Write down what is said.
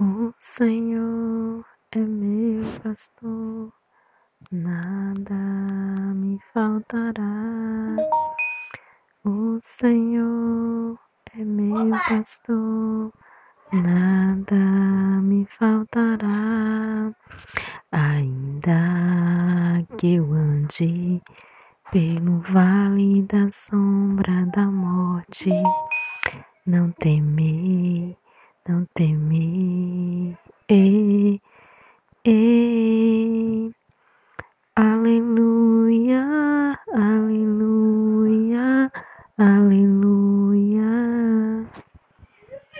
O Senhor é meu pastor, nada me faltará. O Senhor é meu pastor, nada me faltará. Ainda que eu ande pelo vale da sombra da morte, não temer, não temer. Ei, ei. Aleluia, aleluia, aleluia.